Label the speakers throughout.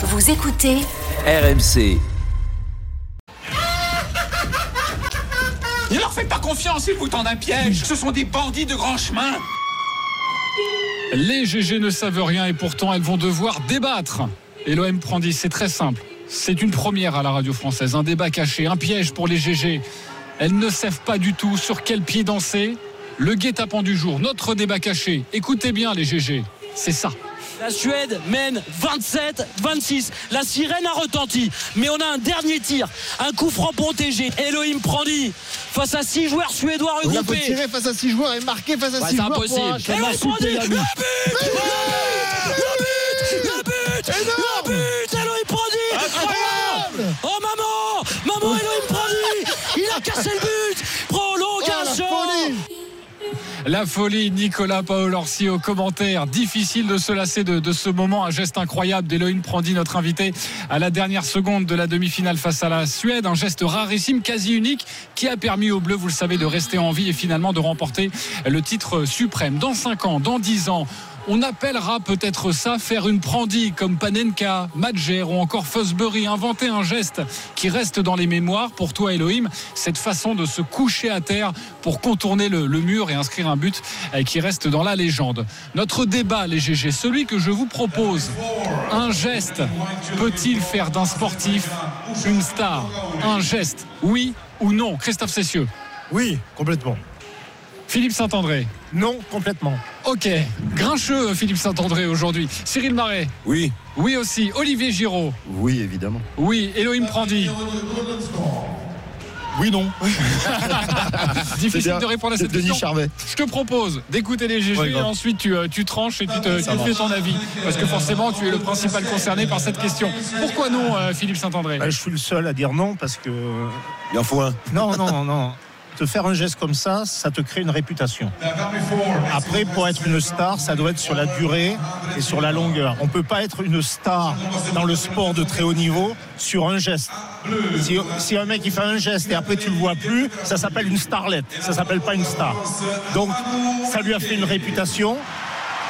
Speaker 1: Vous écoutez
Speaker 2: RMC.
Speaker 3: Ne leur faites pas confiance, ils vous tendent un piège. Ce sont des bandits de grand chemin.
Speaker 4: Les GG ne savent rien et pourtant elles vont devoir débattre. Et l'OM prend 10, c'est très simple. C'est une première à la radio française, un débat caché, un piège pour les GG. Elles ne savent pas du tout sur quel pied danser. Le guet-apens du jour, notre débat caché. Écoutez bien les GG, c'est ça.
Speaker 5: La Suède mène 27-26. La sirène a retenti. Mais on a un dernier tir. Un coup franc protégé. Elohim Prandi face à 6 joueurs suédois
Speaker 6: Il a faut
Speaker 5: regroupés.
Speaker 6: tirer face à 6 joueurs et marquer face à
Speaker 5: Ouais,
Speaker 6: 6
Speaker 5: c'est
Speaker 6: joueurs. pour
Speaker 5: impossible. Elohim Prandi Le
Speaker 6: but.
Speaker 5: but Le but Le but Le but
Speaker 6: La folie,
Speaker 4: Nicolas Paolorsi au commentaire. Difficile de se lasser de, de ce moment. Un geste incroyable d'Elohim Prandi, notre invité, à la dernière seconde de la demi-finale face à la Suède. Un geste rarissime, quasi unique, qui a permis aux Bleus, vous le savez, de rester en vie et finalement de remporter le titre suprême. Dans 5 ans, dans 10 ans, on appellera peut-être ça faire une Prandi comme Panenka, Madjer ou encore Fosbury. Inventer un geste qui reste dans les mémoires pour toi, Elohim. Cette façon de se coucher à terre pour contourner le, le mur et inscrire un but euh, qui reste dans la légende. Notre débat, les GG, celui que je vous propose, un geste peut-il faire d'un sportif une star? Un geste, oui ou non? Christophe Cessieux,
Speaker 6: Oui, complètement.
Speaker 4: Philippe Saint-André.
Speaker 6: Non, complètement.
Speaker 4: Ok, grincheux Philippe Saint-André aujourd'hui. Cyril Marais.
Speaker 7: Oui,
Speaker 4: Oui aussi. Olivier Giraud.
Speaker 7: oui, évidemment.
Speaker 4: Oui. Elohim Prandi.
Speaker 6: Oui, non.
Speaker 4: Difficile
Speaker 7: bien.
Speaker 4: de répondre à cette
Speaker 7: Denis
Speaker 4: question.
Speaker 7: Charvet.
Speaker 4: Je te propose d'écouter les GG
Speaker 6: Ouais,
Speaker 4: et ensuite tu, euh, tu tranches et tu, te, tu te fais ton avis. Parce que forcément, tu es le principal concerné par cette question. Pourquoi non, euh, Philippe Saint-André?
Speaker 6: Bah, je suis le seul à dire non parce que.
Speaker 7: Il en faut un.
Speaker 6: Non, non, non. Te faire un geste comme ça, ça te crée une réputation. Après, pour être une star, ça doit être sur la durée et sur la longueur. On ne peut pas être une star dans le sport de très haut niveau sur un geste. Si, si un mec il fait un geste et après tu le vois plus, ça s'appelle une starlette. Ça s'appelle pas une star. Donc, ça lui a fait une réputation.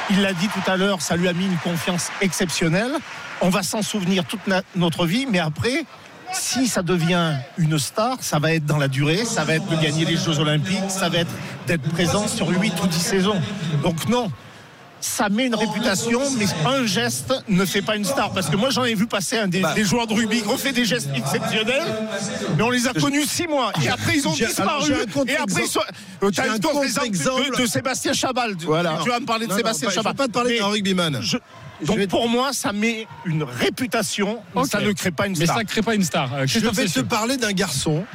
Speaker 6: Il l'a dit tout à l'heure, ça lui a mis une confiance exceptionnelle. On va s'en souvenir toute notre vie, mais après, si ça devient une star, ça va être dans la durée, ça va être de gagner les Jeux Olympiques, ça va être d'être présent sur 8 ou 10 saisons. Donc non, ça met une réputation, mais un geste ne fait pas une star. Parce que moi, j'en ai vu passer un des, des joueurs de rugby qui ont fait des gestes exceptionnels, mais on les a connus six mois. Et après, ils ont disparu. Et après, ils sont... Euh, t'as
Speaker 7: un
Speaker 6: le
Speaker 7: exemple.
Speaker 6: de, de Sébastien Chabal. Tu-
Speaker 7: Voilà.
Speaker 6: Tu vas me parler de
Speaker 7: Non, non,
Speaker 6: Sébastien
Speaker 7: je
Speaker 6: Chabal.
Speaker 7: veux pas te parler d'un rugbyman.
Speaker 6: je- Donc
Speaker 7: vais-
Speaker 6: pour moi, ça met une réputation, mais ça ne crée pas une
Speaker 4: Mais
Speaker 6: star.
Speaker 4: ça ne crée pas une star. Euh,
Speaker 7: Je vais te parler d'un garçon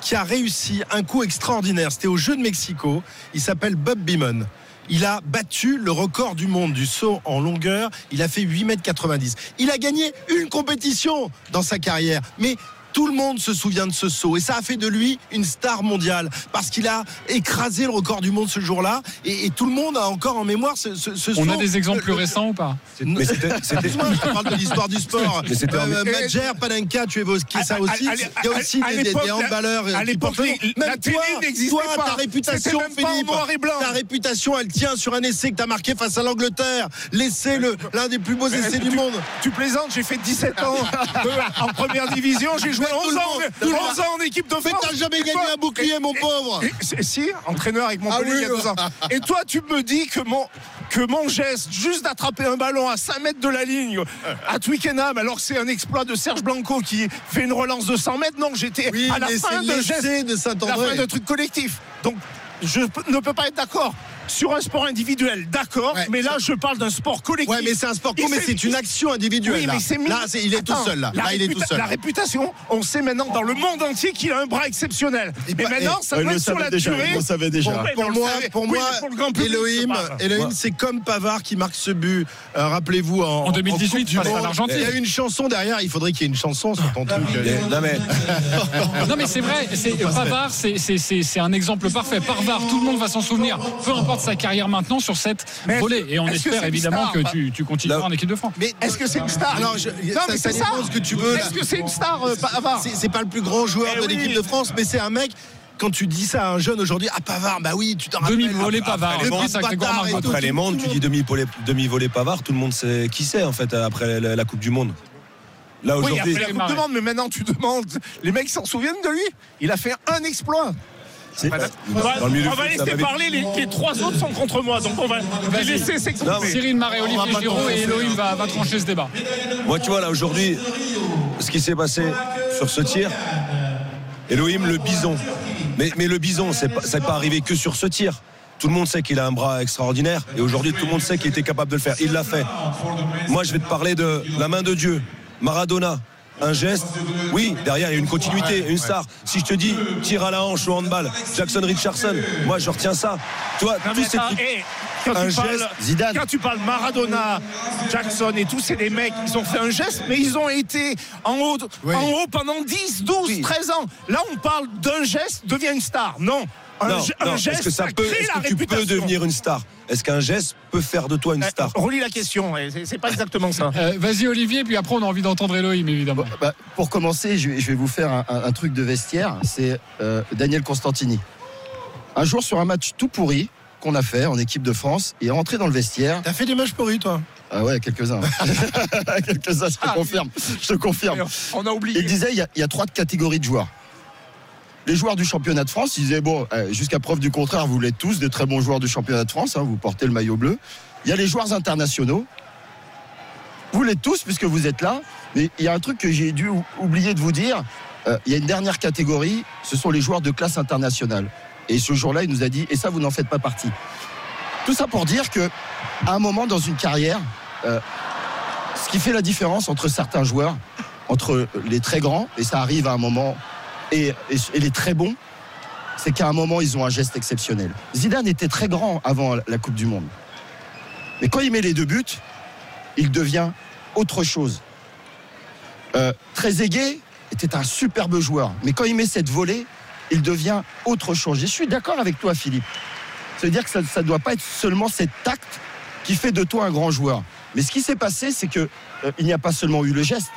Speaker 7: qui a réussi un coup extraordinaire. C'était au Jeu de Mexico. Il s'appelle Bob Beamon. Il a battu le record du monde du saut en longueur. Il a fait 8 mètres 90. Il a gagné une compétition dans sa carrière. Mais tout le monde se souvient de ce saut et ça a fait de lui une star mondiale parce qu'il a écrasé le record du monde ce jour-là et, et tout le monde a encore en mémoire ce, ce, ce
Speaker 4: On
Speaker 7: saut.
Speaker 4: a des exemples plus
Speaker 7: Le- le-
Speaker 4: récents ou pas
Speaker 7: mais c'était. Je te parle de l'histoire du sport. Euh, Madjer, Panenka, tu évoques ça
Speaker 6: À- à-
Speaker 7: aussi.
Speaker 6: à-
Speaker 7: Il y a aussi
Speaker 6: à
Speaker 7: des, des-
Speaker 6: l'époque,
Speaker 7: des handballeurs.
Speaker 6: à
Speaker 7: qui
Speaker 6: l'époque, la télé
Speaker 7: toi,
Speaker 6: n'existait
Speaker 7: toi,
Speaker 6: pas.
Speaker 7: ta réputation,
Speaker 6: C'était même pas en
Speaker 7: Philippe,
Speaker 6: noir et blanc.
Speaker 7: ta réputation, elle tient sur un essai que tu as marqué face à l'Angleterre. L'essai, le- l'un des plus beaux essais du monde.
Speaker 6: tu plaisantes, j'ai fait 17 ans euh, en première division, j'ai joué 11
Speaker 7: le
Speaker 6: ans,
Speaker 7: monde, tout le
Speaker 6: 11 ans en équipe de
Speaker 7: Mais
Speaker 6: France.
Speaker 7: t'as jamais gagné un bouclier, mon pauvre.
Speaker 6: Si, entraîneur avec Montpellier
Speaker 7: Ah
Speaker 6: il y a deux ans. Et toi, tu me dis que mon, que mon geste, juste d'attraper un ballon à 5 mètres de la ligne à Twickenham, alors que c'est un exploit de Serge Blanco qui fait une relance de 100 mètres, non, j'étais
Speaker 7: Oui,
Speaker 6: à la
Speaker 7: mais
Speaker 6: fin de geste,
Speaker 7: de
Speaker 6: la fin de truc collectif. Donc, je ne peux pas être d'accord. Sur un sport individuel, d'accord,
Speaker 7: Ouais.
Speaker 6: mais là, je parle d'un sport collectif.
Speaker 7: Ouais, mais c'est un sport co,
Speaker 6: Il
Speaker 7: mais c'est une action individuelle.
Speaker 6: Oui,
Speaker 7: là.
Speaker 6: mais
Speaker 7: Là, c'est- il est tout seul. Là, il est tout seul.
Speaker 6: La réputation, on sait maintenant dans le monde entier qu'il a un bras exceptionnel.
Speaker 7: Et
Speaker 6: mais
Speaker 7: pas-
Speaker 6: maintenant,
Speaker 7: et-
Speaker 6: ça
Speaker 8: on
Speaker 6: doit
Speaker 8: le
Speaker 6: être sur la
Speaker 8: déjà,
Speaker 6: durée.
Speaker 8: on le savait déjà.
Speaker 6: Bon,
Speaker 7: Pour
Speaker 6: on
Speaker 7: moi, pour moi,
Speaker 6: pour le grand public,
Speaker 7: Elohim, c'est comme Pavard qui marque ce but. Euh, Rappelez-vous en,
Speaker 4: En 2018,
Speaker 7: Coupe du
Speaker 4: face à
Speaker 7: Monde.
Speaker 4: l'Argentine.
Speaker 7: Il y a une chanson derrière. Il faudrait qu'il y ait une chanson sur ton truc. euh,
Speaker 8: Non mais
Speaker 4: Non mais c'est vrai, c'est, Pavard c'est, c'est, c'est, c'est un exemple parfait. Pavard, tout le monde va s'en souvenir, peu importe sa carrière maintenant sur cette
Speaker 6: Mais
Speaker 4: volée. Et on espère évidemment
Speaker 6: star
Speaker 4: que tu, tu continueras en équipe de France.
Speaker 7: Mais
Speaker 6: Est-ce que c'est une star? Non, mais
Speaker 7: ça
Speaker 6: c'est ça.
Speaker 7: que tu veux, là.
Speaker 6: Est-ce que c'est une star, euh, Pavard?
Speaker 7: C'est c'est pas le plus grand joueur
Speaker 6: Eh
Speaker 7: de
Speaker 6: oui.
Speaker 7: l'équipe de France, mais c'est un mec. Quand tu dis ça à un jeune aujourd'hui, ah Pavard, bah oui, tu t'en rappelles.
Speaker 4: Demi-volée Pavard,
Speaker 7: Le
Speaker 4: Grégoire
Speaker 7: bâtard et
Speaker 8: après les mondes, tu
Speaker 7: monde.
Speaker 8: dis demi-volée demi volée Pavard, tout le monde sait qui c'est en fait après la, la Coupe du Monde.
Speaker 1: Là
Speaker 6: Oui,
Speaker 1: aujourd'hui.
Speaker 6: après la Coupe du Monde, mais maintenant tu demandes. Les mecs s'en souviennent de lui. Il a fait un exploit. On va,
Speaker 1: dans le milieu
Speaker 6: on
Speaker 1: de
Speaker 6: va
Speaker 1: foot,
Speaker 6: laisser parler, les, les trois autres sont contre moi, donc on va les laisser s'exprimer.
Speaker 4: Cyril Marais, Olivier Giraud et Elohim va, va trancher ce débat.
Speaker 1: Moi, tu vois, là, aujourd'hui, ce qui s'est passé sur ce tir, Elohim, le bison. Mais, mais le bison, c'est pas, c'est pas arrivé que sur ce tir. Tout le monde sait qu'il a un bras extraordinaire et aujourd'hui tout le monde sait qu'il était capable de le faire. Il l'a fait. Moi je vais te parler de la main de Dieu, Maradona. Un geste, oui, derrière il y a une continuité, une star. Si je te dis tir à la hanche au handball, Jackson Richardson, moi je retiens ça. Toi,
Speaker 6: Non, hé, quand,
Speaker 1: Un
Speaker 6: tu parles,
Speaker 1: geste,
Speaker 7: Zidane.
Speaker 6: quand tu parles Maradona, Jackson et tous, c'est des mecs, ils ont fait un geste, mais ils ont été en haut,
Speaker 7: Oui.
Speaker 6: en haut pendant 10, 12,
Speaker 1: Oui.
Speaker 6: 13 ans. Là, on parle d'un geste, devient une star. Non. Un,
Speaker 1: non,
Speaker 6: ge- un
Speaker 1: non,
Speaker 6: geste,
Speaker 1: est-ce que ça peut,
Speaker 6: crée
Speaker 1: est-ce
Speaker 6: la
Speaker 1: que tu peux devenir une star? Est-ce qu'un geste peut faire de toi une
Speaker 6: Eh,
Speaker 1: star?
Speaker 6: Relis la question, c'est c'est pas exactement ça.
Speaker 4: Euh, Vas-y Olivier, puis après on a envie d'entendre Elohim évidemment.
Speaker 2: Bah, pour commencer, je vais, je vais vous faire un, un- un truc de vestiaire. C'est euh, Daniel Constantini. Un jour, sur un match tout pourri qu'on a fait en équipe de France, il est rentré dans le vestiaire.
Speaker 7: T'as fait des matchs pourris, toi?
Speaker 2: Ah ouais, quelques-uns. quelques-uns, je te confirme. Je te confirme.
Speaker 6: On a oublié.
Speaker 2: Il disait il y, a, il y a trois catégories de joueurs. Les joueurs du championnat de France, il disait bon, euh, jusqu'à preuve du contraire, vous l'êtes tous, des très bons joueurs du championnat de France, hein, vous portez le maillot bleu. Il y a les joueurs internationaux. Vous l'êtes tous puisque vous êtes là. Mais il y a un truc que j'ai dû ou- oublier de vous dire. Euh, il y a une dernière catégorie, ce sont les joueurs de classe internationale. Et ce jour-là, il nous a dit, et ça, vous n'en faites pas partie. Tout ça pour dire que, à un moment dans une carrière, euh, ce qui fait la différence entre certains joueurs, entre les très grands, et ça arrive à un moment, et, et- et les très bons, c'est qu'à un moment, ils ont un geste exceptionnel. Zidane était très grand avant la Coupe du Monde. Mais quand il met les deux buts, il devient autre chose. Euh, Trezeguet était un superbe joueur, mais quand il met cette volée, il devient autre chose. Je suis d'accord avec toi, Philippe. Ça veut dire que ça ne doit pas être seulement cet acte qui fait de toi un grand joueur. Mais ce qui s'est passé, c'est que euh, il n'y a pas seulement eu le geste.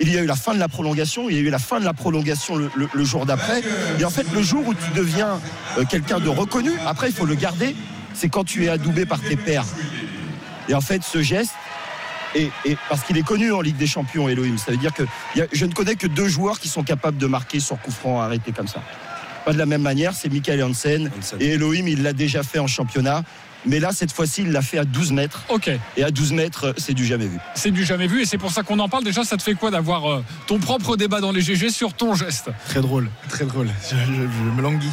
Speaker 2: Il y a eu la fin de la prolongation, il y a eu la fin de la prolongation le, jour d'après. Et en fait, le jour où tu deviens euh, quelqu'un de reconnu, après, il faut le garder, c'est quand tu es adoubé par tes pairs. Et en fait, ce geste, et, parce qu'il est connu en Ligue des Champions, Elohim, ça veut dire que je ne connais que deux joueurs qui sont capables de marquer sur coup franc arrêté comme ça. Pas de la même manière, c'est Michael Hansen.
Speaker 1: Hansen.
Speaker 2: Et Elohim, il l'a déjà fait en championnat. Mais là, cette fois-ci, il l'a fait à 12 mètres.
Speaker 4: Ok,
Speaker 2: Et à 12 mètres, c'est du jamais vu.
Speaker 4: c'est du jamais vu et c'est pour ça qu'on en parle. Déjà, ça te fait quoi d'avoir euh, ton propre débat dans les GG sur ton geste?
Speaker 8: Très drôle, très drôle. Je, je- je me languis.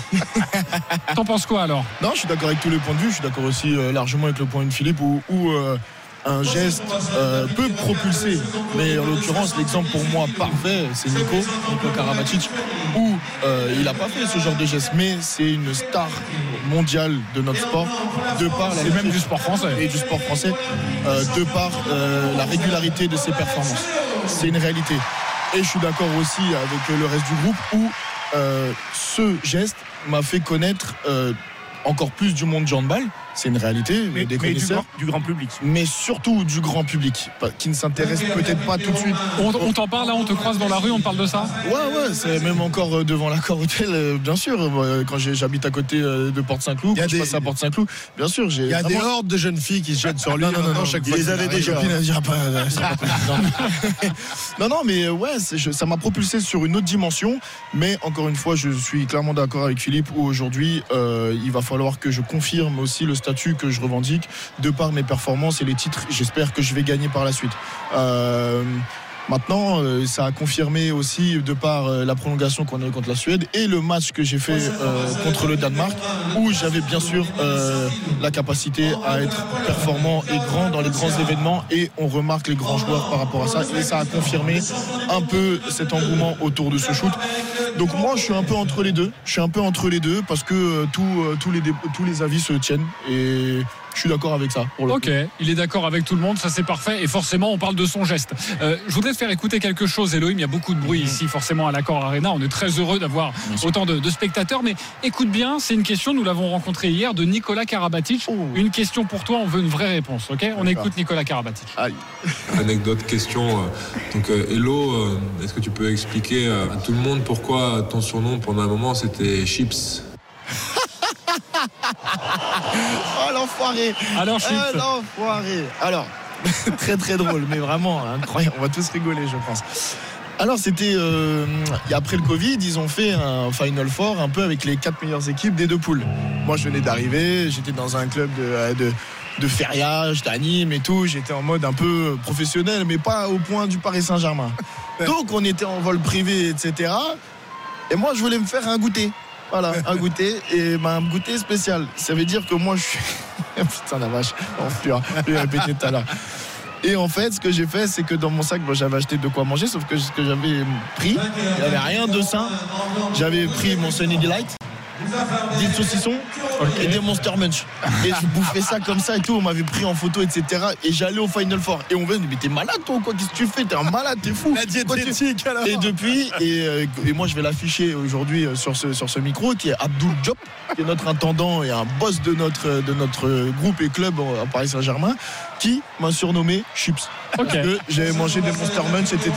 Speaker 4: T'en penses quoi alors?
Speaker 8: Non, je suis d'accord avec tous les points de vue. Je suis d'accord aussi euh, largement avec le point de Philippe où, où, euh, un geste euh, peut propulser. Mais en l'occurrence, l'exemple pour moi parfait, c'est Nico, Nico Karabatic, où euh, il n'a pas fait ce genre de geste. Mais c'est une star mondiale de notre sport, de par la
Speaker 4: Et même du sport français.
Speaker 8: et du sport français, euh, de par la régularité de ses performances. C'est une réalité. Et je suis d'accord aussi avec le reste du groupe où euh, ce geste m'a fait connaître euh, encore plus du monde du handball. C'est une réalité,
Speaker 6: Mais,
Speaker 8: des
Speaker 6: mais du,
Speaker 8: connaisseurs.
Speaker 6: grand, du grand public.
Speaker 8: Mais surtout du grand public, qui ne s'intéresse peut-être pas tout de suite.
Speaker 4: On, on t'en parle là, on te croise dans la rue, on te parle de ça?
Speaker 8: Ouais, ouais, c'est même encore euh, devant l'accord hôtel, euh, bien sûr. Euh, Quand j'habite à côté de Porte-Saint-Cloud, quand je passe à Porte-Saint-Cloud, bien sûr, j'ai.
Speaker 7: Il y a des hordes de jeunes filles qui se jettent sur lui.
Speaker 8: Non, non, non, non,
Speaker 7: chaque
Speaker 8: il
Speaker 7: fois
Speaker 8: les avait déjà. Non, non, mais ouais, ça m'a propulsé sur une autre dimension. Mais encore une fois, je suis clairement d'accord avec Philippe où aujourd'hui, euh, il va falloir que je confirme aussi le statut que je revendique de par mes performances et les titres. J'espère que je vais gagner par la suite. Euh, Maintenant, euh, ça a confirmé aussi de par euh, la prolongation qu'on a eu contre la Suède et le match que j'ai fait contre le Danemark, où j'avais bien sûr la capacité à être performant et grand dans les grands événements et on remarque les grands joueurs par rapport à ça et ça a confirmé un peu cet engouement autour de ce shoot. Donc moi, je suis un peu entre les deux. Je suis un peu entre les deux parce que euh, euh, tous, les, tous les avis se tiennent et je suis d'accord avec ça. Pour le
Speaker 4: Ok, il est d'accord avec tout le monde, ça c'est parfait. Et forcément, on parle de son geste. Euh, je voudrais te faire écouter quelque chose, Elohim. Il y a beaucoup de bruit ici, forcément, à l'accord Arena. On est très heureux d'avoir autant de, de spectateurs. Mais écoute bien, c'est une question, nous l'avons rencontré hier, de Nicolas Karabatic. Une question pour toi, on veut une vraie réponse. Ok? On écoute Nicolas Karabatic.
Speaker 9: Anecdote, question. euh, Donc, euh, Hello, euh, est-ce que tu peux expliquer à tout le monde pourquoi ton surnom pendant un moment c'était Chips?
Speaker 2: L'enfoiré Ah, l'enfoiré Alors,
Speaker 8: très très drôle, mais vraiment incroyable. On va tous rigoler, je pense. Alors c'était euh, après le Covid, ils ont fait un Final Four un peu avec les quatre meilleures équipes des deux poules. Moi je venais d'arriver, j'étais dans un club de, de, de feriage, d'anime et tout. J'étais en mode un peu professionnel, mais pas au point du Paris Saint-Germain. Donc on était en vol privé, etc. Et moi je voulais me faire un goûter. Voilà, un goûter et ben, un goûter spécial. Ça veut dire que moi je suis. Putain la vache, je vais répéter tout à l'heure. Et en fait, ce que j'ai fait, c'est que dans mon sac, j'avais acheté de quoi manger, sauf que ce que j'avais pris, il n'y avait rien de sain. J'avais pris mon Sunny Delight, 10 saucissons et des Monster Munch. Et je bouffais ça comme ça et tout. On m'avait pris en photo, etc. Et j'allais au Final Four. Et on me dit, mais t'es malade toi quoi? Qu'est-ce que tu fais? T'es un malade, t'es fou.
Speaker 7: La diététique alors.
Speaker 8: Et depuis, et, euh, et moi je vais l'afficher aujourd'hui euh, sur ce, sur ce micro, qui est Abdul Diop, qui est notre intendant et un boss de notre, de notre groupe et club à Paris Saint-Germain, qui m'a surnommé Chips.
Speaker 4: Ok.
Speaker 8: Parce que j'avais mangé des Monster Munch, etc.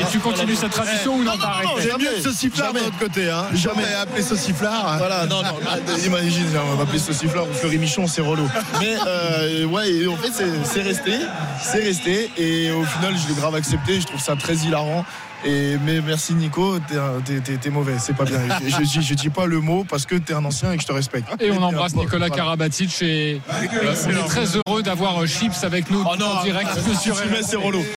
Speaker 4: Et tu continues cette tradition ou non, t'as arrêté
Speaker 7: J'ai
Speaker 8: Jamais.
Speaker 7: mieux que sauciflard de l'autre côté. Hein.
Speaker 8: Jamais.
Speaker 7: Appelé sauciflard.
Speaker 8: Voilà, non, non, ah, imagine, on va appeler saucifleur ou Fleury Michon, c'est relou. Mais euh, ouais, en fait, c'est resté, c'est resté, et au final, je l'ai grave accepté, je trouve ça très hilarant. Et, mais merci Nico, t'es mauvais, c'est pas bien. Je, je, je dis pas le mot parce que t'es un ancien et que je te respecte.
Speaker 4: Et on embrasse Nicolas
Speaker 8: Voilà.
Speaker 4: Karabatic et euh, on est très heureux d'avoir euh, Chips avec nous
Speaker 8: Oh non,
Speaker 4: en direct
Speaker 8: si
Speaker 4: sur
Speaker 8: tu mets, c'est relou.